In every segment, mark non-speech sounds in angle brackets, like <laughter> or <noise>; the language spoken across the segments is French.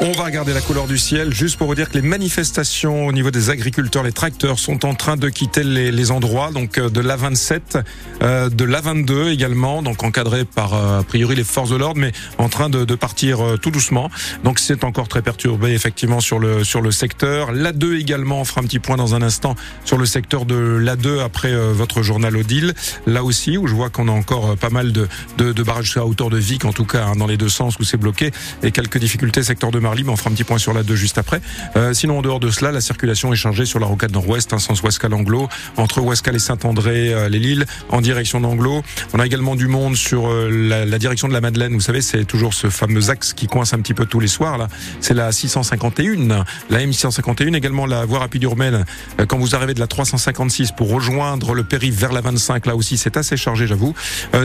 On va regarder la couleur du ciel juste pour vous dire que les manifestations au niveau des agriculteurs, les tracteurs sont en train de quitter les, endroits, donc euh, de l'A27, euh, de l'A22 également, donc encadré par euh, a priori les forces de l'ordre, mais en train de, partir tout doucement. Donc c'est encore très perturbé effectivement sur le sur le secteur. L'A2 également, on fera un petit point dans un instant sur le secteur de l'A2 après votre journal Odile. Là aussi où je vois qu'on a encore pas mal de, de, barrages à hauteur de Vic en tout cas hein, dans les deux sens où c'est bloqué et quelques difficultés secteur de on fera un petit point sur la 2 juste après. Euh, sinon, en dehors de cela, la circulation est chargée sur la rocade nord-ouest, un sens Ouascal-Anglo, entre Ouascal et Saint-André, euh, les Lilles, en direction d'Anglo. On a également du monde sur euh, la, direction de la Madeleine. Vous savez, c'est toujours ce fameux axe qui coince un petit peu tous les soirs. Là, c'est la 651, la M651, également la voie rapide urbaine. quand vous arrivez de la 356 pour rejoindre le périph' vers la 25, là aussi, c'est assez chargé, j'avoue.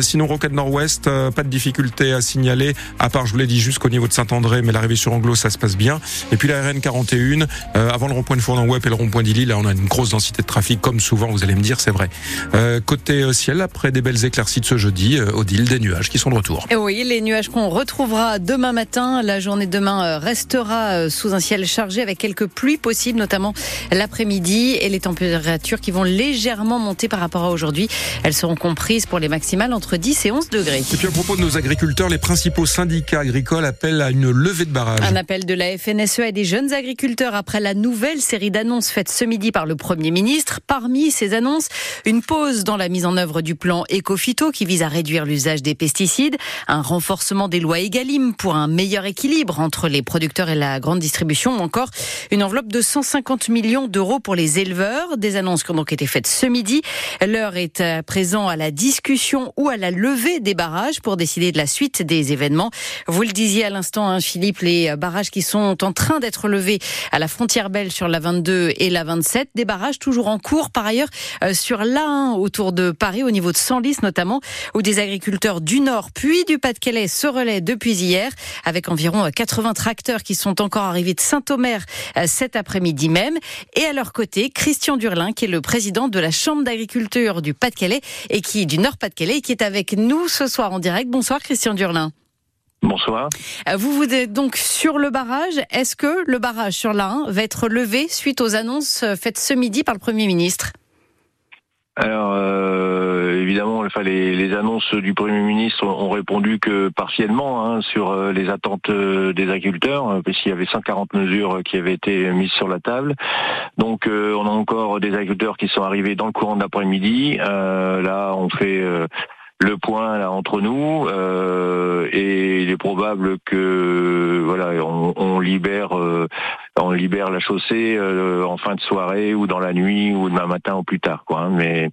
sinon, rocade nord-ouest, pas de difficulté à signaler, à part, je vous l'ai dit, jusqu'au niveau de Saint-André, mais l'arrivée sur Anglo ça se passe bien. Et puis la RN 41, euh, avant le rond-point de Fournon-Web et le rond-point d'Illy, là on a une grosse densité de trafic, comme souvent, vous allez me dire, c'est vrai. Euh, côté euh, ciel, après des belles éclaircies de ce jeudi, Odile, des nuages qui sont de retour. Et oui, les nuages qu'on retrouvera demain matin. La journée de demain restera sous un ciel chargé avec quelques pluies possibles, notamment l'après-midi, et les températures qui vont légèrement monter par rapport à aujourd'hui. Elles seront comprises pour les maximales entre 10 et 11 degrés. Et puis à propos de nos agriculteurs, les principaux syndicats agricoles appellent à une levée de barrage. Un appel de la FNSE et des jeunes agriculteurs après la nouvelle série d'annonces faites ce midi par le Premier ministre. Parmi ces annonces, une pause dans la mise en œuvre du plan Ecofito qui vise à réduire l'usage des pesticides, un renforcement des lois Egalim pour un meilleur équilibre entre les producteurs et la grande distribution, ou encore une enveloppe de 150 millions d'euros pour les éleveurs. Des annonces qui ont donc été faites ce midi. L'heure est à présent à la discussion ou à la levée des barrages pour décider de la suite des événements. Vous le disiez à l'instant, hein, Philippe, les barrages qui sont en train d'être levés à la frontière belge sur la 22 et la 27. Des barrages toujours en cours par ailleurs euh, sur l'A1 autour de Paris au niveau de Senlis notamment où des agriculteurs du Nord puis du Pas-de-Calais se relaient depuis hier avec environ 80 euh, tracteurs qui sont encore arrivés de Saint-Omer euh, cet après-midi même. Et à leur côté, Christian Durlin qui est le président de la Chambre d'agriculture du Pas-de-Calais et qui du Nord Pas-de-Calais qui est avec nous ce soir en direct. Bonsoir Christian Durlin. Bonsoir. Euh, vous vous êtes donc sur le barrage. Est-ce que le barrage sur l'A1 va être levé suite aux annonces euh, faites ce midi par le Premier ministre? Alors euh, évidemment, enfin, les, les, annonces du Premier ministre ont répondu que partiellement hein, sur les attentes des agriculteurs, puisqu'il y avait 140 mesures qui avaient été mises sur la table. Donc on a encore des agriculteurs qui sont arrivés dans le courant de l'après-midi. là, on fait le point là entre nous et il est probable que voilà on, on libère euh, libère la chaussée euh, en fin de soirée ou dans la nuit ou demain matin ou plus tard quoi hein. mais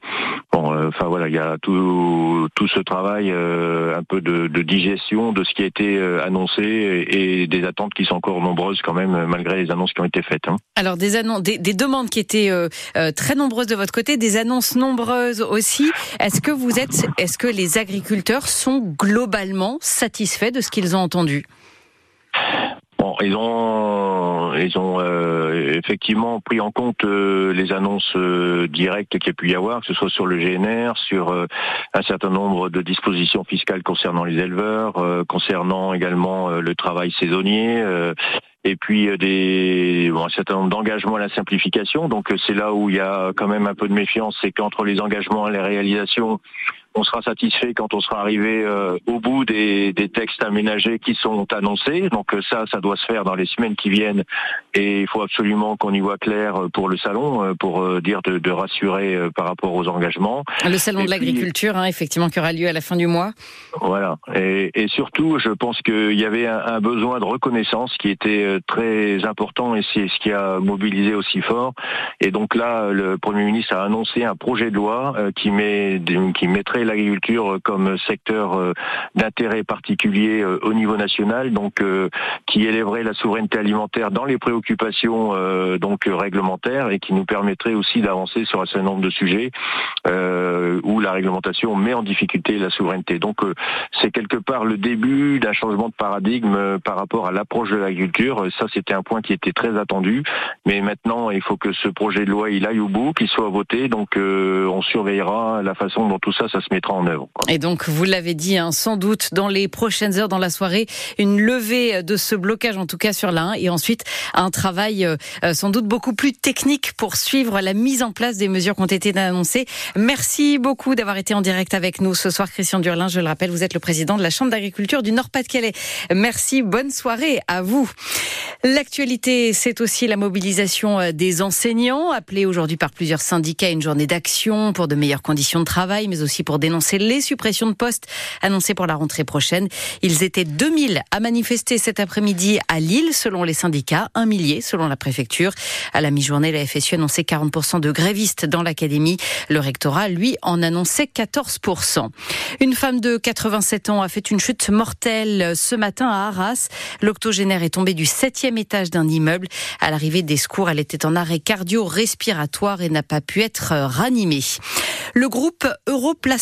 bon euh, enfin voilà il y a tout tout ce travail un peu de, de, digestion de ce qui a été annoncé et, des attentes qui sont encore nombreuses quand même malgré les annonces qui ont été faites hein. alors des annonces des, des, demandes qui étaient très nombreuses de votre côté des annonces nombreuses aussi est-ce que vous êtes est-ce que les agriculteurs sont globalement satisfaits de ce qu'ils ont entendu? Bon, ils ont, ils ont euh, effectivement pris en compte euh, les annonces euh, directes qu'il y a pu y avoir, que ce soit sur le GNR, sur un certain nombre de dispositions fiscales concernant les éleveurs, concernant également le travail saisonnier. et puis des bon, un certain nombre d'engagements à la simplification. Donc c'est là où il y a quand même un peu de méfiance, c'est qu'entre les engagements et les réalisations, on sera satisfait quand on sera arrivé euh, au bout des, textes aménagés qui sont annoncés. Donc euh, ça, ça doit se faire dans les semaines qui viennent. Et il faut absolument qu'on y voit clair euh, pour le salon, pour dire de, rassurer par rapport aux engagements. Le salon de l'agriculture, hein, effectivement, qui aura lieu à la fin du mois. Voilà. Et, surtout, je pense qu'il y avait un, besoin de reconnaissance qui était très important et c'est ce qui a mobilisé aussi fort. Et donc là, le Premier ministre a annoncé un projet de loi qui, met, qui mettrait l'agriculture comme secteur d'intérêt particulier au niveau national, donc qui élèverait la souveraineté alimentaire dans les préoccupations donc réglementaires et qui nous permettrait aussi d'avancer sur un certain nombre de sujets où la réglementation met en difficulté la souveraineté. Donc c'est quelque part le début d'un changement de paradigme par rapport à l'approche de l'agriculture. Ça, c'était un point qui était très attendu. Mais maintenant, il faut que ce projet de loi il aille au bout, qu'il soit voté. Donc, euh, on surveillera la façon dont tout ça, ça se mettra en œuvre. Et donc, vous l'avez dit, hein, sans doute dans les prochaines heures, dans la soirée, une levée de ce blocage, en tout cas sur la 1, et ensuite un travail euh, euh, sans doute beaucoup plus technique pour suivre la mise en place des mesures qui ont été annoncées. Merci beaucoup d'avoir été en direct avec nous ce soir, Christian Durlin. Je le rappelle, vous êtes le président de la Chambre d'agriculture du Nord-Pas-de-Calais. Merci, bonne soirée à vous. L'actualité, c'est aussi la mobilisation euh, des enseignants, appelés aujourd'hui par plusieurs syndicats à une journée d'action pour de meilleures conditions de travail, mais aussi pour dénoncer les suppressions de postes annoncées pour la rentrée prochaine. Ils étaient 2000 à manifester cet après-midi à Lille, selon les syndicats, un millier selon la préfecture. À la mi-journée, la FSU annonçait 40% de grévistes dans l'académie. Le rectorat, lui, en annonçait 14%. Une femme de 87 ans a fait une chute mortelle ce matin à Arras. L'octogénaire est tombé du septième étage d'un immeuble. À l'arrivée des secours, elle était en arrêt cardio-respiratoire et n'a pas pu être ranimée. Le groupe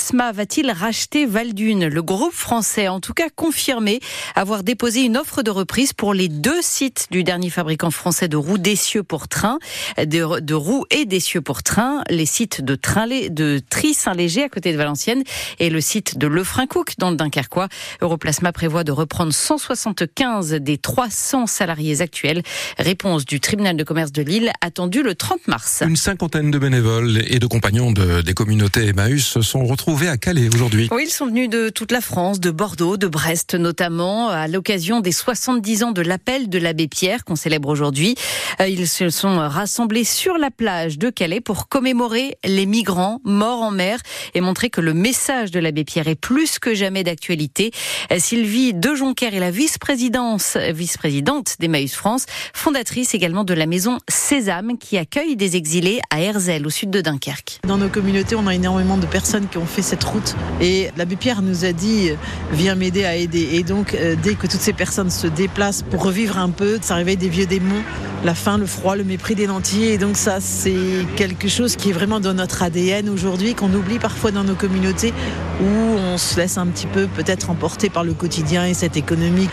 Europlasma va-t-il racheter Valdune? Le groupe français, en tout cas confirmé, avoir déposé une offre de reprise pour les deux sites du dernier fabricant français de roues d'essieux pour train, de, roues et d'essieux pour train, les sites de, train, de Tri-Saint-Léger à côté de Valenciennes et le site de Lefrancouc dans le Dunkerquois. Europlasma prévoit de reprendre 175 des 300 salariés actuels. Réponse du tribunal de commerce de Lille attendue le 30 mars. Une cinquantaine de bénévoles et de compagnons de, des communautés communauté Emmaüs se sont retrouvés à Calais aujourd'hui. Oui, ils sont venus de toute la France, de Bordeaux, de Brest notamment, à l'occasion des 70 ans de l'appel de l'abbé Pierre qu'on célèbre aujourd'hui. Euh, ils se sont rassemblés sur la plage de Calais pour commémorer les migrants morts en mer et montrer que le message de l'abbé Pierre est plus que jamais d'actualité. Euh, Sylvie De Jonquer est la vice-présidente vice-présidente d'Emmaüs France, fondatrice également de la maison Sésame qui accueille des exilés à Herzl au sud de Dunkerque. Dans nos communautés, on a énormément de personnes qui ont fait cette route. Et l'abbé Pierre nous a dit, viens m'aider à aider. Et donc, euh, dès que toutes ces personnes se déplacent pour revivre un peu, ça réveille des vieux démons, la faim, le froid, le mépris des nantis. Et donc ça, c'est quelque chose qui est vraiment dans notre ADN aujourd'hui, qu'on oublie parfois dans nos communautés, où on se laisse un petit peu peut-être emporter par le quotidien et cette économie.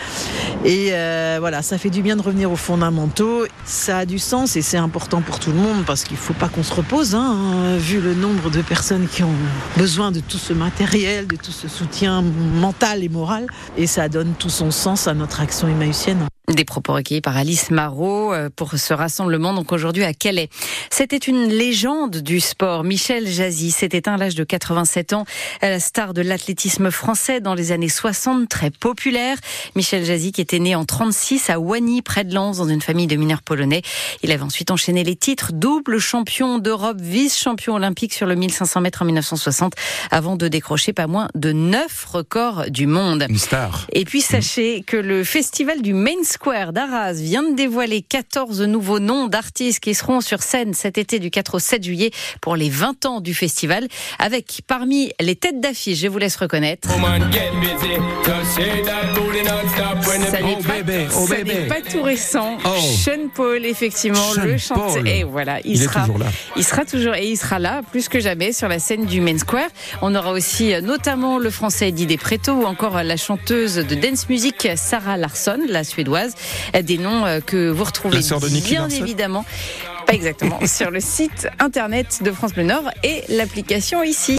Et euh, voilà, ça fait du bien de revenir aux fondamentaux. Ça a du sens et c'est important pour tout le monde parce qu'il ne faut pas qu'on se repose, hein, vu le nombre de personnes qui ont besoin de tout ce matériel, de tout ce soutien mental et moral. Et ça donne tout son sens à notre action emmaüsienne. Des propos recueillis par Alice Marot euh, pour ce rassemblement donc aujourd'hui à Calais. C'était une légende du sport. Michel Jazzy s'est éteint à l'âge de 87 ans, la star de l'athlétisme français dans les années 60, très populaire. Michel Jazzy qui était né en 36 à Wany près de Lens dans une famille de mineurs polonais. Il avait ensuite enchaîné les titres double champion d'Europe, vice-champion olympique sur le 1500 mètres en 1960 avant de décrocher pas moins de 9 records du monde. Une star. Et puis sachez que le festival du Main Square d'Arras vient de dévoiler 14 nouveaux noms d'artistes qui seront sur scène cet été du 4 au 7 juillet pour les 20 ans du festival, avec parmi les têtes d'affiche, je vous laisse reconnaître. Ça n'est pas, oh, pas, tout récent. Oh. Sean Paul, effectivement, le chanteur. Et voilà, il, sera, toujours là. Il sera toujours et il sera là plus que jamais sur la scène du Main Square. On aura aussi notamment le français Didier Preto ou encore la chanteuse de dance music Sarah Larsson, la suédoise. Euh, des noms euh, que vous retrouvez bien évidemment, pas exactement, <laughs> sur le site internet de France Bleu Nord et l'application ici.